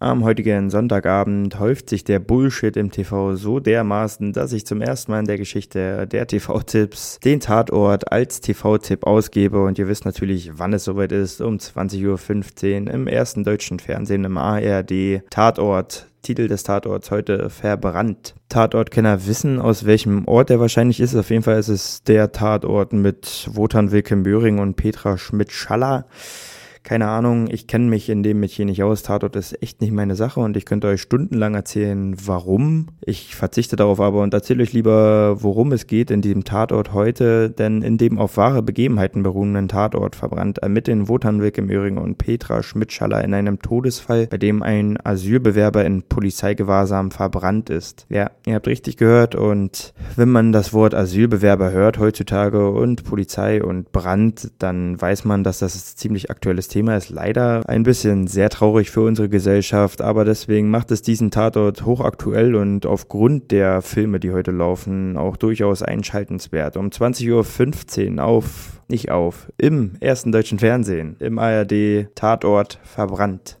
Am heutigen Sonntagabend häuft sich der Bullshit im TV so dermaßen, dass ich zum ersten Mal in der Geschichte der TV-Tipps den Tatort als TV-Tipp ausgebe. Und ihr wisst natürlich, wann es soweit ist, um 20.15 Uhr im ersten deutschen Fernsehen im ARD Tatort. Titel des Tatorts heute verbrannt. Tatortkenner wissen, aus welchem Ort er wahrscheinlich ist. Auf jeden Fall ist es der Tatort mit Wotan Wilke Möhring und Petra Schmidt-Schaller keine Ahnung, ich kenne mich in dem Metier nicht aus. Tatort ist echt nicht meine Sache und ich könnte euch stundenlang erzählen, warum. Ich verzichte darauf aber und erzähle euch lieber, worum es geht in diesem Tatort heute, denn in dem auf wahre Begebenheiten beruhenden Tatort verbrannt ermitteln Wotan Wilk im Öhring und Petra Schmidtschaller in einem Todesfall, bei dem ein Asylbewerber in Polizeigewahrsam verbrannt ist. Ja, ihr habt richtig gehört und wenn man das Wort Asylbewerber hört heutzutage und Polizei und Brand, dann weiß man, dass das ziemlich aktuelles Thema ist leider ein bisschen sehr traurig für unsere Gesellschaft, aber deswegen macht es diesen Tatort hochaktuell und aufgrund der Filme, die heute laufen, auch durchaus einschaltenswert. Um 20.15 Uhr auf, nicht auf, im ersten deutschen Fernsehen, im ARD Tatort verbrannt.